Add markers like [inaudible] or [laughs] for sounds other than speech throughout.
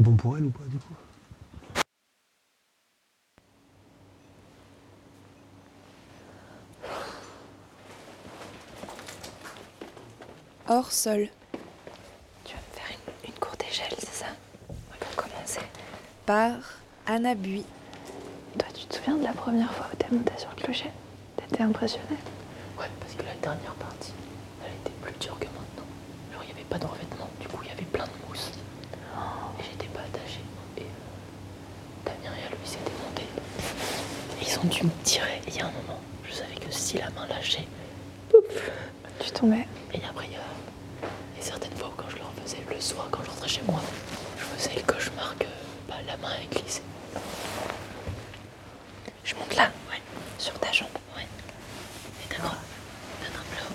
C'est bon pour elle ou pas du coup? Hors sol. Tu vas me faire une, une courte échelle, c'est ça? Pour commencer. Par Anna Bui. Toi, tu te souviens de la première fois où t'es montée sur le clocher? T'étais impressionnée Ouais, parce que la dernière partie, elle était plus dure que maintenant. Genre, il n'y avait pas de revêtement, du coup, il y avait plein de mousse. Et j'étais pas attaché. Et euh, Damien et Aloïs étaient montés. Dû me tirer. Et il y a un moment, je savais que si la main lâchait, Tu tombais. et après, il y a, certaines fois où quand je le refaisais le soir, quand je rentrais chez moi, je faisais le cauchemar que bah, la main est glissée. Je monte là, ouais, sur ta jambe. Ouais. Et d'accord. T'attrapes là-haut.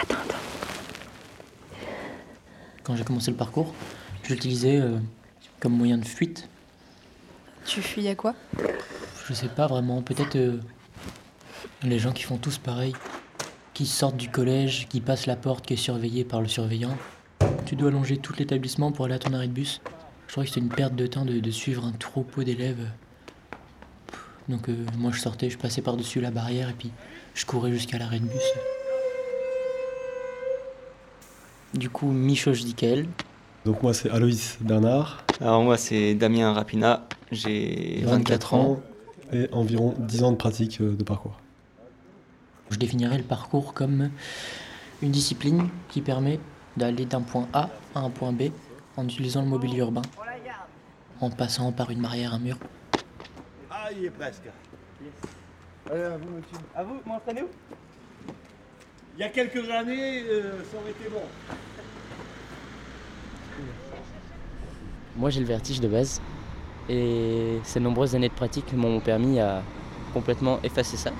Attends, attends. Quand j'ai commencé le parcours, je l'utilisais euh, comme moyen de fuite. Tu fuis à quoi? Je sais pas vraiment, peut-être euh, les gens qui font tous pareil, qui sortent du collège, qui passent la porte qui est surveillée par le surveillant. Tu dois longer tout l'établissement pour aller à ton arrêt de bus. Je trouvais que c'était une perte de temps de, de suivre un troupeau d'élèves. Donc euh, moi je sortais, je passais par-dessus la barrière et puis je courais jusqu'à l'arrêt de bus. Du coup, Michoche Dickel, Donc moi c'est Aloïs Bernard, Alors moi c'est Damien Rapina, j'ai 24 ans. et environ 10 ans de pratique euh, de parcours. Je définirais le parcours comme une discipline qui permet d'aller d'un point A à un point B en utilisant le mobilier urbain, en passant par une barrière, un mur. Ah, il est presque. Allez, à vous, monsieur. À vous, m'entraînez-vous Il y a quelques années, euh, ça aurait été bon. Moi j'ai le vertige de base et ces nombreuses années de pratique m'ont permis à complètement effacer ça.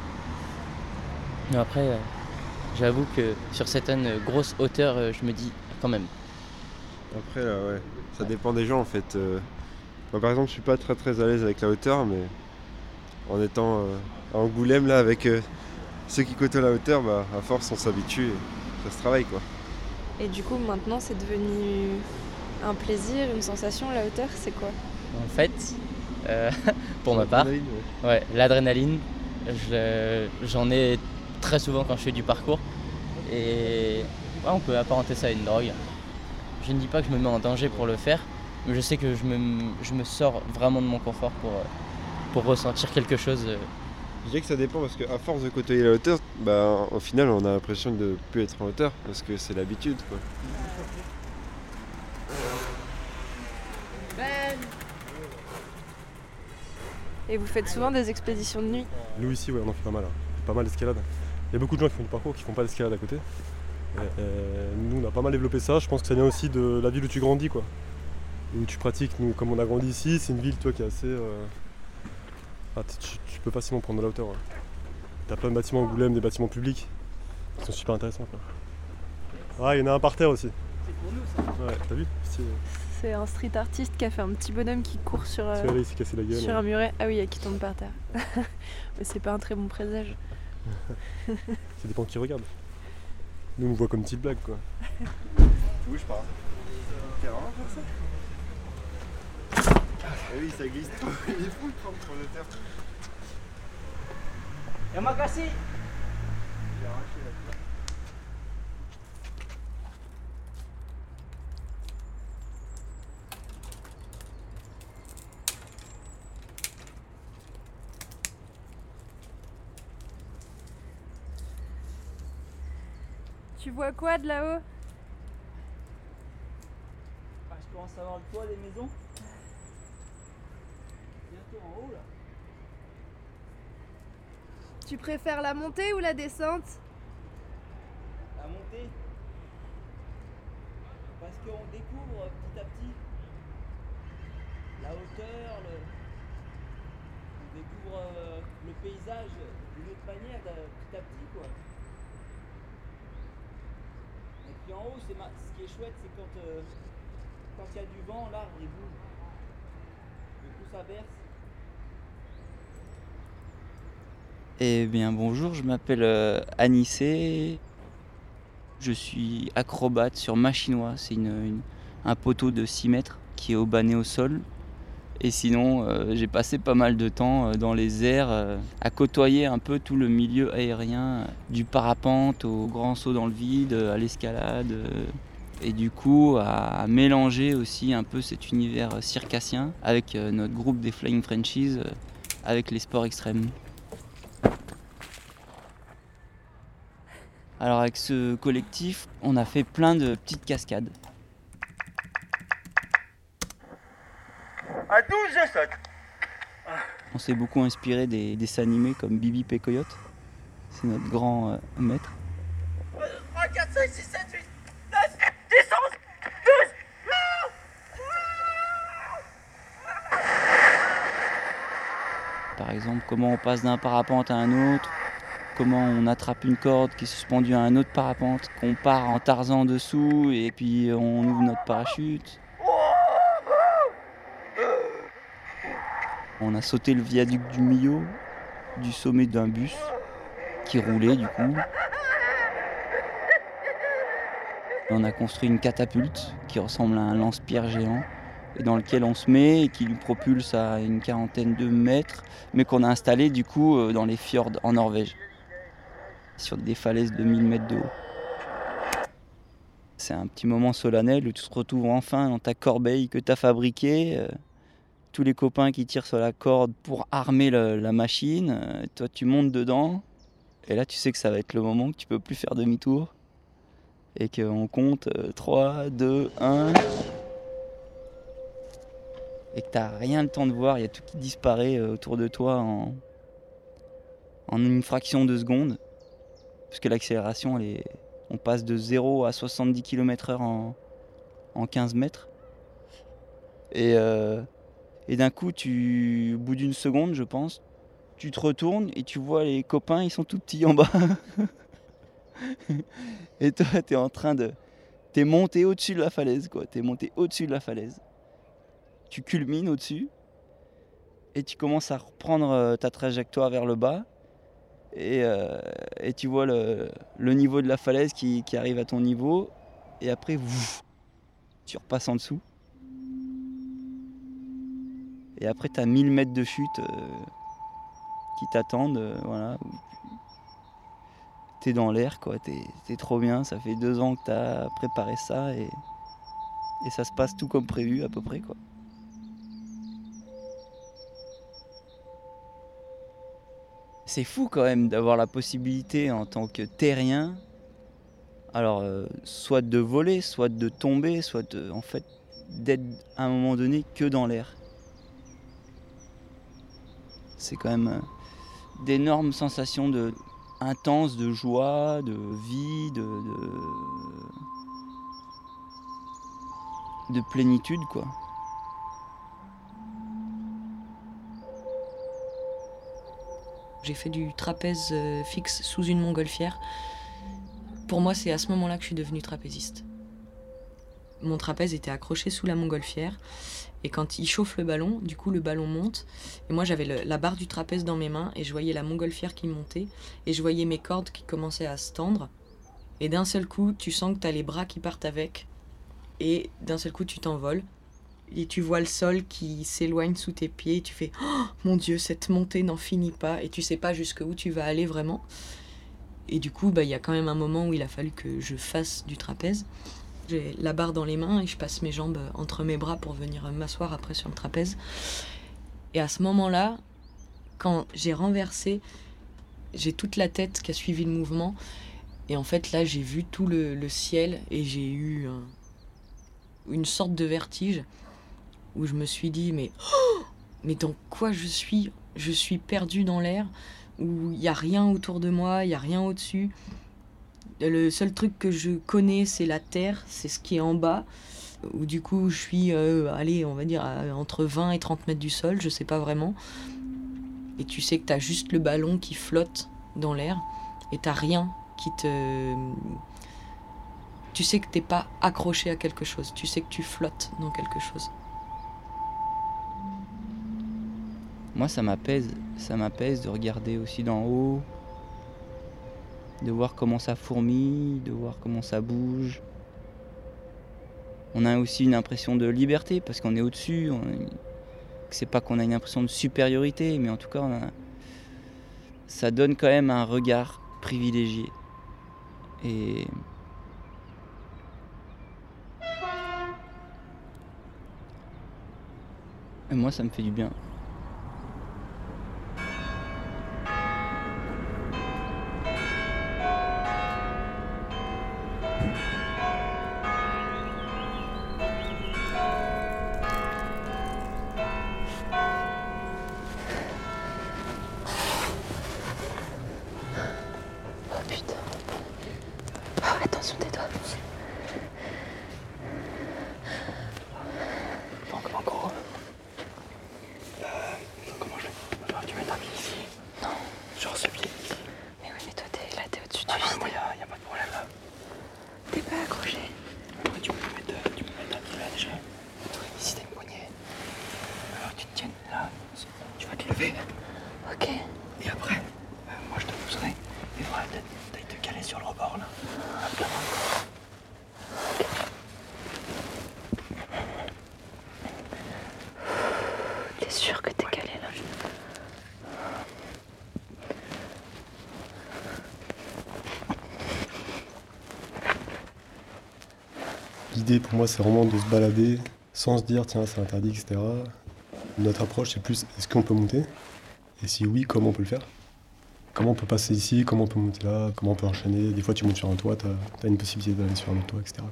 Mais après, euh, j'avoue que sur certaines grosses hauteurs, euh, je me dis quand même. Après, là, ouais, ça dépend des gens en fait. Moi, par exemple, je suis pas très très à l'aise avec la hauteur, mais en étant à Angoulême là avec ceux qui côtoient la hauteur, bah, à force on s'habitue et ça se travaille quoi. Et du coup, maintenant, c'est devenu un plaisir, une sensation, la hauteur, c'est quoi? En fait, euh, [laughs] pour ma part, ouais. Ouais, l'adrénaline, je- j'en ai très souvent quand je fais du parcours. Et ouais, on peut apparenter ça à une drogue. Je ne dis pas que je me mets en danger pour le faire, mais je sais que je me, je me sors vraiment de mon confort pour, euh, pour ressentir quelque chose. Je dirais que ça dépend parce qu'à force de côtoyer la hauteur, bah, au final on a l'impression de ne plus être en hauteur parce que c'est l'habitude quoi. Et vous faites souvent des expéditions de nuit? Nous ici, ouais, on en fait pas mal. hein. Pas mal d'escalade. Il y a beaucoup de gens qui font du parcours qui font pas d'escalade à côté. Et, nous, on a pas mal développé ça. Je pense que ça vient aussi de la ville où tu grandis, quoi. Où tu pratiques. Nous, comme on a grandi ici, c'est une ville, toi, qui est assez. euh, ah, tu, peux facilement prendre de la hauteur. Ouais. T'as plein de bâtiments Angoulême, des bâtiments publics qui sont super intéressants, quoi. Ah, il y en a un par terre aussi. C'est pour nous, ça. Ouais, t'as vu C'est un street artiste qui a fait un petit bonhomme qui court sur, euh, il la gueule. sur ouais. un muret. Ah oui, et qui tombe par terre. [laughs] Mais c'est pas un très bon présage. [laughs] Ça dépend qui regarde. Nous, on voit comme une petite blague, quoi. Tu bouges pas. T'es vraiment faire ça? Oui, ça glisse trop. [laughs] Il est fou de prendre trop de hauteur. Et m'a cassé Tu vois quoi de là-haut? Ah, Je commence à voir le toit des maisons. Bientôt en haut, là. Tu préfères la montée ou la descente La montée. Parce qu'on découvre petit à petit la hauteur, on découvre euh, le paysage d'une autre manière de- petit à petit quoi. Et puis en haut, c'est ce qui est chouette, c'est quand euh, quand il y a du vent, l'arbre il bouge. Du coup ça berce. Eh bien bonjour, je m'appelle euh. Je suis acrobate sur Machinois. C'est un poteau de 6 mètres qui est obané au sol. Et sinon, euh, j'ai passé pas mal de temps euh, dans les airs euh, à côtoyer un peu tout le milieu aérien, du parapente au grand saut dans le vide, à l'escalade. et du coup, à, à mélanger aussi un peu cet univers circassien avec notre groupe des Flying Frenchies, avec les sports extrêmes. Alors avec ce collectif, on a fait plein de petites cascades. À 12, je saute. On s'est beaucoup inspiré des dessins animés comme Bibi et Coyote. C'est notre grand euh, maître. 3, 4, 5, 6, 7, 8, 9, 10, 11, 12. Par exemple, comment on passe d'un parapente à un autre, comment on attrape une corde qui est suspendue à un autre parapente, qu'on part en Tarzan dessous et puis on ouvre notre parachute. On a sauté le viaduc du Millau, du sommet d'un bus qui roulait du coup. On a construit une catapulte qui ressemble à un lance-pierre géant et dans lequel on se met et qui lui propulse à une quarantaine de mètres, mais qu'on a installé du coup euh, dans les fjords en Norvège, sur des falaises de 1000 mètres de haut. C'est un petit moment solennel où tu te retrouves enfin dans ta corbeille que tu as fabriquée. euh, tous les copains qui tirent sur la corde pour armer la machine. euh, toi, tu montes dedans. Et là, tu sais que ça va être le moment que tu peux plus faire demi-tour. Et qu'on compte euh, 3, 2, 1. Et que t'as rien le temps de voir. Il y a tout qui disparaît euh, autour de toi en une fraction de seconde. Parce que l'accélération, est- on passe de 0 à 70 km/h en, en 15 mètres. Et, euh, et d'un coup, tu, au bout d'une seconde, je pense, tu te retournes et tu vois les copains, ils sont tout petits en bas. [laughs] et toi, tu es en train de. T'es monté au-dessus de la falaise, quoi. T'es monté au-dessus de la falaise. Tu culmines au-dessus. Et tu commences à reprendre euh, ta trajectoire vers le bas. Et, euh, et tu vois le, niveau de la falaise qui, arrive à ton niveau. Et après, vouf, tu repasses en dessous. Et après, tu as 1000 mètres de chute euh, qui t'attendent. euh, voilà, où tu es dans l'air, quoi. T'es es trop bien. Ça fait deux ans que tu as préparé ça et, et ça se passe tout comme prévu, à peu près, quoi. C'est fou quand même d'avoir la possibilité en tant que terrien, alors euh, soit de voler, soit de tomber, soit en fait d'être à un moment donné que dans l'air. C'est quand même euh, d'énormes sensations de intenses de joie, de vie, de plénitude quoi. J'ai fait du trapèze euh, fixe sous une montgolfière. Pour moi, c'est à ce moment-là que je suis devenue trapéziste. Mon trapèze était accroché sous la montgolfière. Et quand il chauffe le ballon, du coup, le ballon monte. Et moi, j'avais la barre du trapèze dans mes mains et je voyais la montgolfière qui montait. Et je voyais mes cordes qui commençaient à se tendre. Et d'un seul coup, tu sens que tu as les bras qui partent avec. Et d'un seul coup, tu t'envoles. Et tu vois le sol qui s'éloigne sous tes pieds. Et tu fais Oh, Mon Dieu, cette montée n'en finit pas. Et tu sais pas jusqu'où tu vas aller vraiment. Et du coup, bah, il y a quand même un moment où il a fallu que je fasse du trapèze. J'ai la barre dans les mains et je passe mes jambes entre mes bras pour venir m'asseoir après sur le trapèze. Et à ce moment-là, quand j'ai renversé, j'ai toute la tête qui a suivi le mouvement. Et en fait, là, j'ai vu tout le, le ciel et j'ai eu un- une sorte de vertige où je me suis dit, mais, oh mais dans quoi je suis? Je suis perdu dans l'air où il n'y a rien autour de moi, il n'y a rien au-dessus. Le seul truc que je connais, c'est la terre, c'est ce qui est en bas. Où du coup, je suis, euh, allez, on va dire, entre 20 et 30 mètres du sol, je sais pas vraiment. Et tu sais que tu as juste le ballon qui flotte dans l'air et t'as rien qui te. Tu sais que t'es pas accroché à quelque chose, tu sais que tu flottes dans quelque chose. Moi, ça m'apaise. Ça m'apaise de regarder aussi d'en haut, de voir comment ça fourmille, de voir comment ça bouge. On a aussi une impression de liberté parce qu'on est au-dessus. On... C'est pas qu'on a une impression de supériorité, mais en tout cas, on a- ça donne quand même un regard privilégié. Et moi, ça me fait du bien. Oh putain. Oh, attention tes doigts. Donc en gros, euh, comment je fais Enfin, Tu mets ta pied ici. Non. Genre ce pied ici. Mais oui, mais toi t'es là, t'es au-dessus du Ah non, vide. moi y a, y a pas de problème là. T'es pas accroché. Après, tu peux me mettre, euh, tu peux me mettre un pied là déjà. Et toi, ici t'as une poignée. Alors tu te tiennes là. Tu vas te lever. Ok. Et après, euh, moi je te pousserai. Et voilà, t'as t'as te caler sur le rebord là. Hop là. T'es sûr que t'es calé là L'idée pour moi, c'est vraiment de se balader sans se dire tiens, c'est interdit, etc. Notre approche, c'est plus est-ce qu'on peut monter? Et si oui, comment on peut le faire? Comment on peut passer ici? Comment on peut monter là? Comment on peut enchaîner? Des fois, tu montes sur un toit, tu as, une possibilité d'aller sur un autre toit, etc.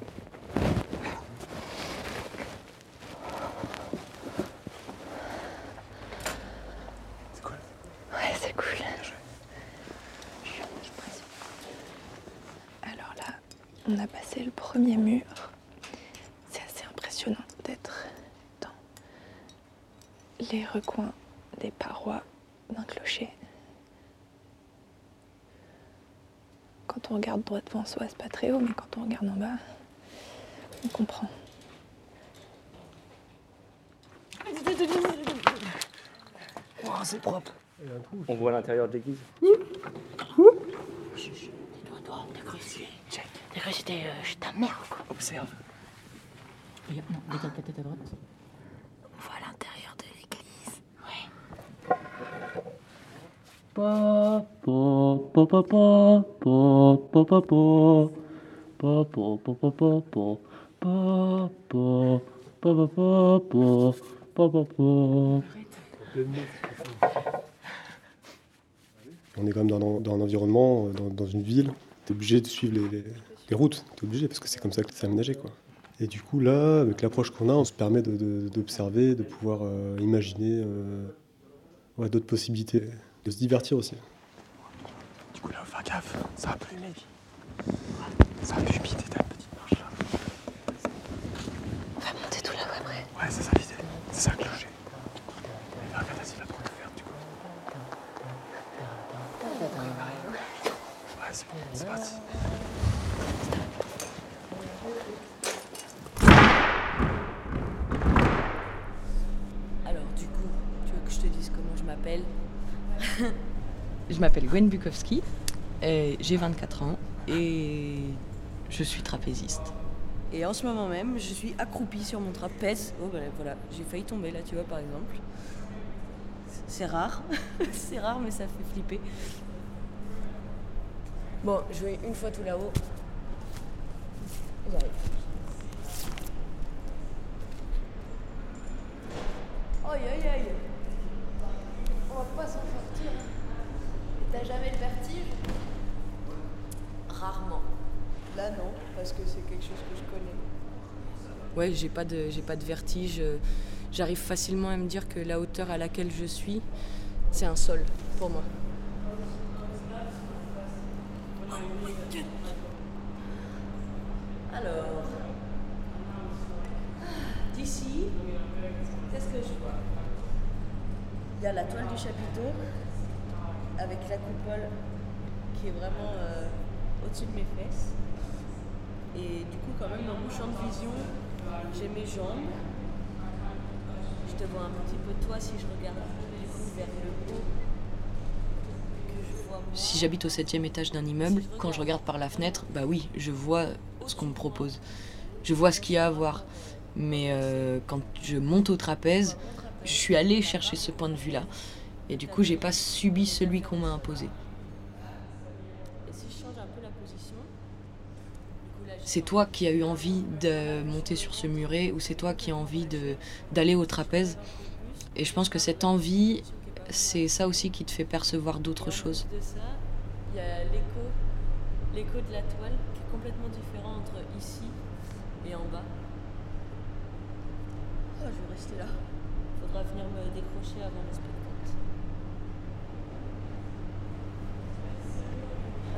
C'est cool. Ouais, c'est cool. Alors là, on a passé le premier mur. C'est assez impressionnant d'être dans les recoins des parois d'un clocher. Quand devant soi, c'est pas très haut, mais quand on regarde en bas, on comprend. Wow, c'est propre. On voit l'intérieur de l'église. T'as cru que c'était chez ta mère quoi Observe. Regarde, non, décale ta tête à droite. On est quand même dans, dans un environnement, dans, dans une ville. Tu es obligé de suivre les, les- les routes. Tu es obligé parce que c'est comme ça que c'est aménagé. Quoi. Et du coup, là, avec l'approche qu'on a, on se permet de- de- d'observer, de, pouvoir euh, imaginer euh, d'autres possibilités, de se divertir aussi. Du coup là, faire gaffe. Ça va plus humider. Ça va plus humider ta petite marche là. On va monter tout là-bas après. Ouais, c'est ça l'idée. C'est ça le clocher. Regarde, vas-y, va prendre le fer du coup. Ouais, c'est bon, c'est parti. Alors, du coup, tu veux que je te dise comment je m'appelle Je m'appelle Gwen Bukowski, j'ai 24 ans et je suis trapéziste. Et en ce moment même, je suis accroupie sur mon trapèze. Oh, bah, voilà, j'ai failli tomber là, tu vois, par exemple. C'est rare, [laughs] c'est rare, mais ça fait flipper. Bon, je vais une fois tout là-haut. J'arrive. Aïe aïe aïe. On va pas s'en sortir. Et T'as jamais le vertige Rarement. Non, parce que c'est quelque chose que je connais. Ouais, j'ai pas de j'ai pas de vertige. J'arrive facilement à me dire que la hauteur à laquelle je suis, c'est un sol pour moi. Alors, d'ici, qu'est-ce que je vois? Il y a la toile du chapiteau avec la coupole qui est vraiment euh, au-dessus de mes fesses. Du coup, quand même, dans mon champ de vision, j'ai mes jambes. Je te vois un petit peu toi si je regarde vers le haut. Si j'habite au septième étage d'un immeuble, quand je regarde par la fenêtre, bah oui, je vois ce qu'on me propose. Je vois ce qu'il y a à voir. Mais euh, quand je monte au trapèze, je suis allée chercher ce point de vue-là. Et du coup, j'ai pas subi celui qu'on m'a imposé. Et si je change un peu la position, du coup là, je- C'est toi qui as eu envie de monter sur ce muret ou c'est toi qui as envie de- d'aller au trapèze? Et je pense que cette envie, c'est ça aussi qui te fait percevoir d'autres choses. de ça, il y a l'écho, l'écho de la toile qui est complètement différent entre ici et en bas. Oh, je vais rester là. Faudra venir me décrocher avant le spectacle.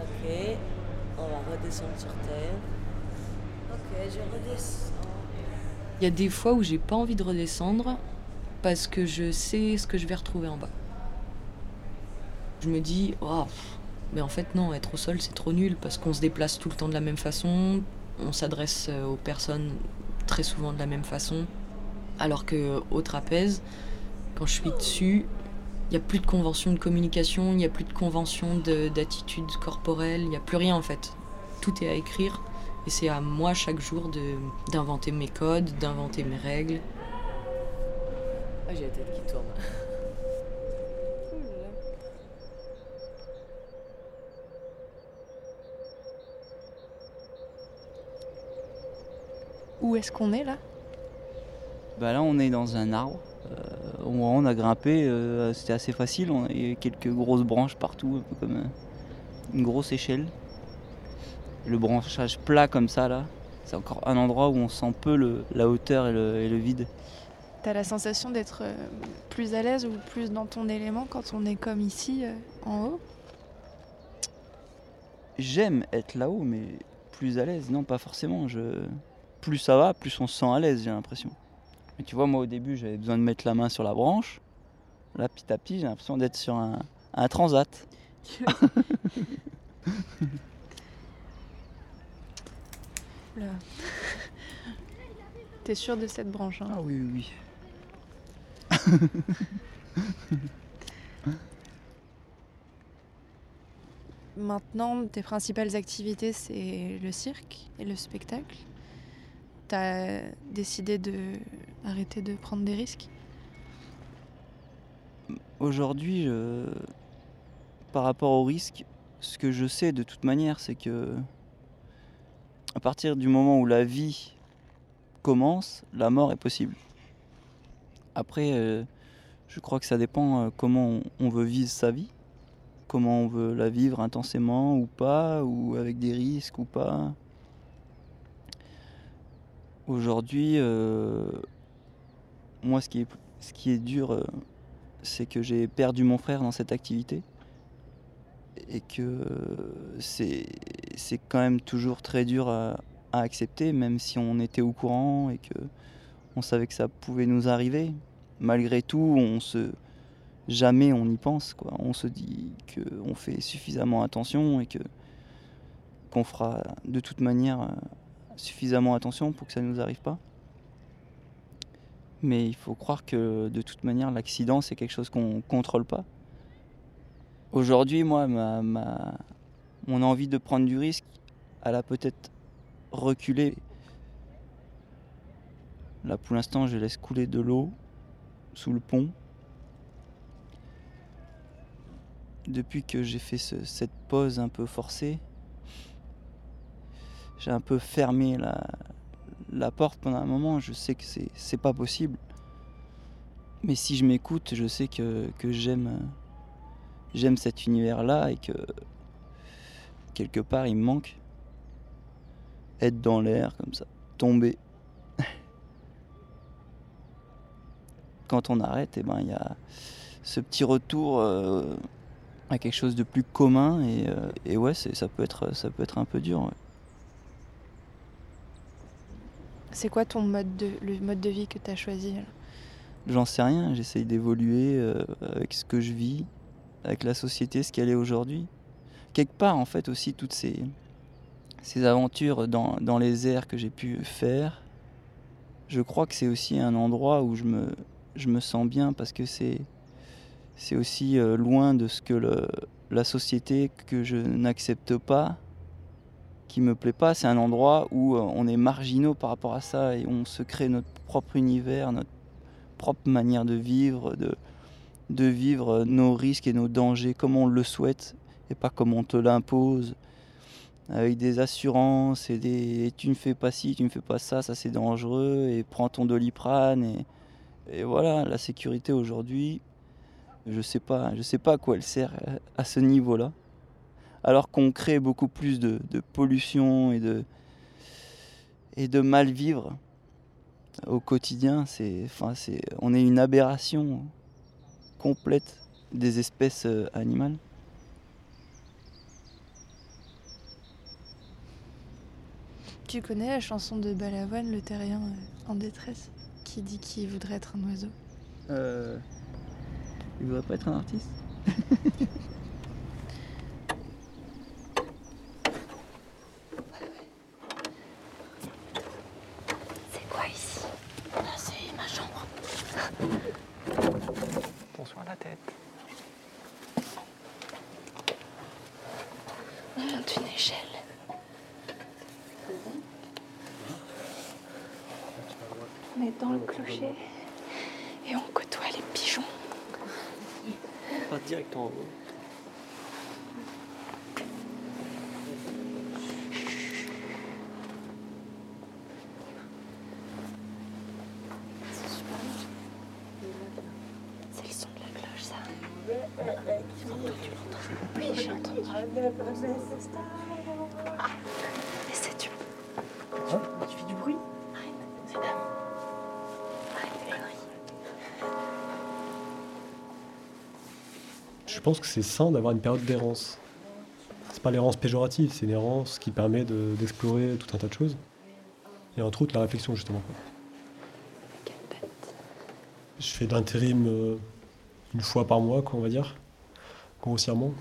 Ok, on va redescendre sur terre. Ok, je redescends. Il y a des fois où j'ai pas envie de redescendre parce que je sais ce que je vais retrouver en bas. Je me dis, oh, mais en fait non, être au sol c'est trop nul parce qu'on se déplace tout le temps de la même façon, on s'adresse euh, aux personnes très souvent de la même façon, alors que au trapèze, quand je suis dessus, il n'y a plus de convention de communication, il n'y a plus de convention de- d'attitude corporelle, il n'y a plus rien en fait. Tout est à écrire et c'est à moi chaque jour de- d'inventer mes codes, d'inventer mes règles. Ah, j'ai la tête qui tourne. Où est-ce qu'on est là? Bah là, on est dans un arbre. Euh, on a grimpé, euh, c'était assez facile. On a eu quelques grosses branches partout, un peu comme euh, une grosse échelle. Le branchage plat comme ça, là, c'est encore un endroit où on sent peu le- la hauteur et le, et le vide. T'as la sensation d'être euh, plus à l'aise ou plus dans ton élément quand on est comme ici euh, en haut? J'aime être là-haut, mais plus à l'aise, non, pas forcément. Je... Plus ça va, plus on se sent à l'aise, j'ai l'impression. Mais tu vois, moi au début, j'avais besoin de mettre la main sur la branche. Là, petit à petit, j'ai l'impression d'être sur un, un transat. [laughs] [laughs] T'es sûr de cette branche hein? Ah oui, oui, [laughs] Maintenant, tes principales activités, c'est le cirque et le spectacle. T'as décidé de arrêter de prendre des risques? Aujourd'hui, je- par rapport au risque, ce que je sais de toute manière, c'est que à partir du moment où la vie commence, la mort est possible. Après, euh, je crois que ça dépend euh, comment on, veut vivre sa vie, comment on veut la vivre intensément ou pas, ou avec des risques ou pas. Aujourd'hui, euh, moi, ce qui est, dur, c'est que j'ai perdu mon frère dans cette activité et que c'est c'est quand même toujours très dur à, accepter, même si on était au courant et que on savait que ça pouvait nous arriver. Malgré tout, on se jamais on y pense. On se dit que on fait suffisamment attention et que qu'on fera de toute manière euh, suffisamment attention pour que ça ne nous arrive pas. Mais il faut croire que de toute manière, l'accident, c'est quelque chose qu'on contrôle pas. Aujourd'hui, moi, ma, ma- mon envie de prendre du risque, elle a peut-être reculé. Là, pour l'instant, je laisse couler de l'eau sous le pont. Depuis que j'ai fait ce- cette pause un peu forcée, j'ai un peu fermé la, porte pendant un moment. Je sais que c'est pas possible. Mais si je m'écoute, je sais que, j'aime j'aime cet univers-là et que quelque part il me manque. Être dans l'air comme ça, tomber. [laughs] Quand on arrête, eh ben il y a ce petit retour euh, à quelque chose de plus commun et, euh, et ouais, ça peut être ça peut être un peu dur. ouais. C'est quoi ton mode de, le mode de vie que t'as choisi là J'en sais rien, j'essaye d'évoluer euh, avec ce que je vis, avec la société, ce qu'elle est aujourd'hui. Quelque part, en fait, aussi, toutes ces, ces aventures dans, dans les airs que j'ai pu faire, je crois que c'est aussi un endroit où je me, je me sens bien parce que c'est, aussi euh, loin de ce que la société que je n'accepte pas, qui me plaît pas. C'est un endroit où euh, on est marginaux par rapport à ça et on se crée notre propre univers, notre propre manière de vivre, de, de vivre nos risques et nos dangers comme on le souhaite et pas comme on te l'impose. Avec des assurances et des et tu ne fais pas ci, tu ne fais pas ça, ça c'est dangereux et prends ton doliprane et, voilà la sécurité aujourd'hui je sais pas je sais pas à quoi elle sert euh, à ce niveau-là. Alors qu'on crée beaucoup plus de, de pollution et de et de mal vivre au quotidien c'est enfin c'est on est une aberration complète des espèces euh, animales. Tu connais la chanson de Balavoine, le terrien euh, en détresse, qui dit qu'il voudrait être un oiseau? Euh, il voudrait pas être un artiste [laughs] C'est quoi ici C'est ma chambre. Bonsoir la tête. On monte une échelle. On est dans le clocher et on côtoie les pigeons. Pas direct en haut. Je pense que c'est sain d'avoir une période d'errance. C'est pas l'errance péjorative, c'est une errance qui permet de- d'explorer tout un tas de choses. Et entre autres la réflexion justement. Je fais de l'intérim euh, une fois par mois, quoi, on va dire, grossièrement.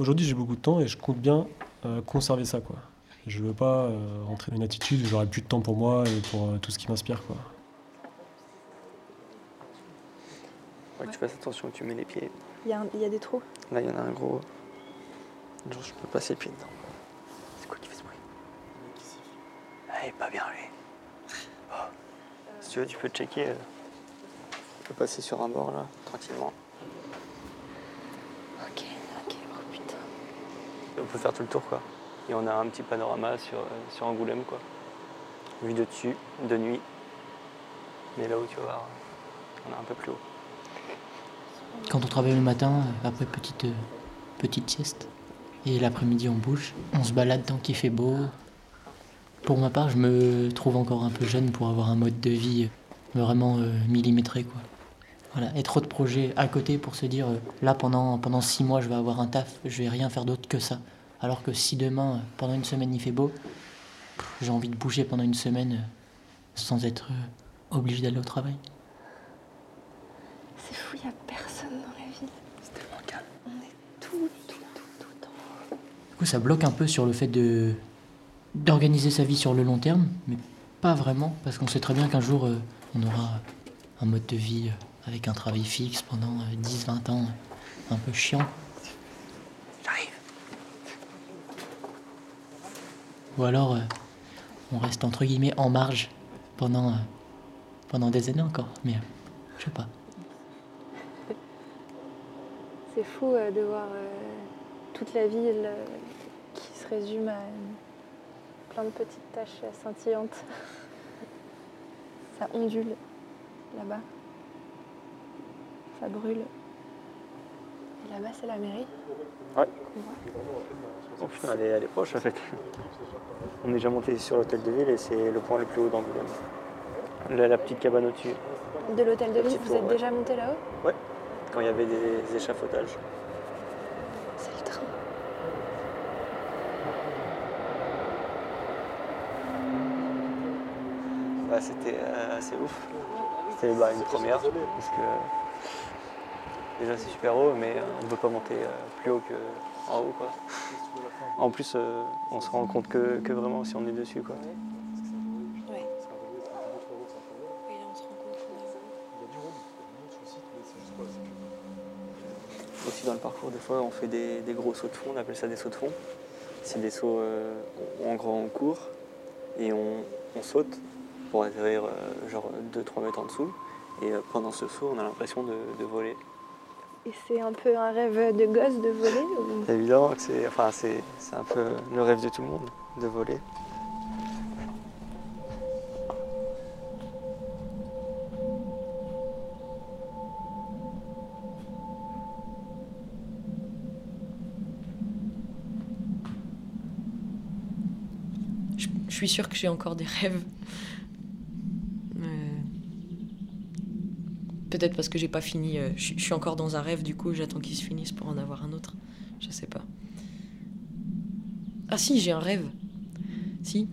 Aujourd'hui j'ai beaucoup de temps et je compte bien euh, conserver ça. Quoi. Je veux pas euh, rentrer dans une attitude où j'aurai plus de temps pour moi et pour tout ce qui m'inspire. Faut que tu fasses attention où tu mets les pieds. Il y, a y des trous. Là, il y en a un gros. Genre, je peux passer le pied dedans. C'est quoi qui fait ce bruit Ah, il est pas bien, lui. Oh. Si tu veux, tu peux checker. euh, Tu peux passer sur un bord, là, tranquillement. Ok, ok, oh putain. On peut faire tout le tour, quoi. Et on a un petit panorama sur, euh, sur Angoulême, quoi. Vue de dessus, de nuit. Mais là où tu vas voir, on est un peu plus haut. Quand on travaille le matin, euh, après petite, euh, petite sieste, et l'après-midi on bouge, on se balade tant qu'il fait beau. Pour ma part, je me trouve encore un peu jeune pour avoir un mode de vie euh, vraiment millimétré. Quoi. Voilà, et trop de projets à côté pour se dire, là pendant, pendant six mois je vais avoir un taf, je vais rien faire d'autre que ça. Alors que si demain, pendant une semaine il fait beau, j'ai envie de bouger pendant une semaine sans être obligé d'aller au travail. Il n'y a personne dans la ville. C'est tellement calme. On est tout, tout, tout, tout en Du coup, ça bloque un peu sur le fait de d'organiser sa vie sur le long terme, mais pas vraiment, parce qu'on sait très bien qu'un jour, euh, on aura un mode de vie euh, avec un travail fixe pendant 10-20 ans, euh, un peu chiant. J'arrive. Ou alors, euh, on reste entre guillemets en marge pendant, euh, pendant des années encore, mais je sais pas. C'est fou euh, de voir euh, toute la ville euh, qui se résume à plein de petites taches euh, scintillantes. Ça ondule là-bas. Ça brûle. Et là-bas, c'est la mairie. Ouais. qu'on voit. Oh putain, elle est, elle est proche en fait. On est déjà monté sur l'hôtel de ville et c'est le point le plus haut d'Angoulême. La, la petite cabane au-dessus. De l'hôtel de ville, vous tour, êtes ouais. déjà monté là-haut? Ouais, quand il y avait des échafaudages. C'est le train. Bah, c'était euh, assez ouf. C'était bah, une première parce que déjà c'est super haut, mais on ne peut pas monter euh, plus haut qu'en haut. Quoi. En plus, euh, on se rend compte que, que vraiment si on est dessus. Quoi. Aussi dans le parcours, des fois on fait des, des gros sauts de fond, on appelle ça des sauts de fond. C'est des sauts euh, en grand, en court, et on, on saute pour atterrir euh, genre 2-3 mètres en dessous. Et euh, pendant ce saut, on a l'impression de, de voler. Et c'est un peu un rêve de gosse de voler ou... C'est évident que c'est enfin, un peu le rêve de tout le monde, de voler. Suis sûre que j'ai encore des rêves. Euh, Peut-être parce que j'ai pas fini. euh, je, je suis encore dans un rêve, du coup j'attends qu'il se finisse pour en avoir un autre. Je sais pas. Ah si, j'ai un rêve. Si.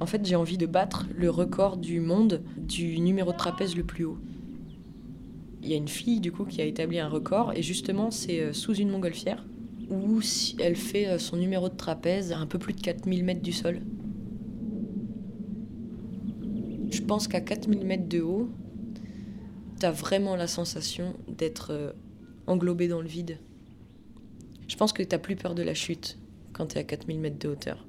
En fait, j'ai envie de battre le record du monde du numéro de trapèze le plus haut. Il y a une fille du coup qui a établi un record et justement c'est euh, sous une montgolfière où elle fait euh, son numéro de trapèze à un peu plus de 4000 mètres du sol. Je pense qu'à 4000 mètres de haut, t'as vraiment la sensation d'être euh, englobé dans le vide. Je pense que t'as plus peur de la chute quand t'es à 4000 mètres de hauteur.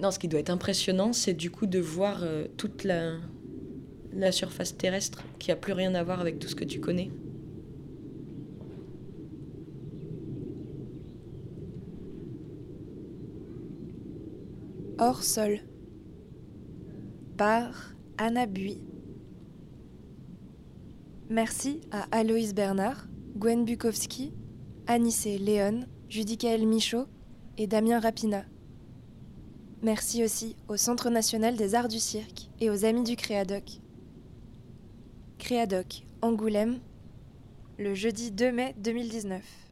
Non, ce qui doit être impressionnant, c'est du coup de voir euh, toute la, la surface terrestre qui a plus rien à voir avec tout ce que tu connais. Hors sol. Par Anna Bui. Merci à Aloïs Bernard, Gwen Bukowski, Anissé Léon, Judicaël Michaud et Damien Rapina. Merci aussi au Centre national des arts du cirque et aux amis du Créadoc. Créadoc, Angoulême, le jeudi 2 mai 2019.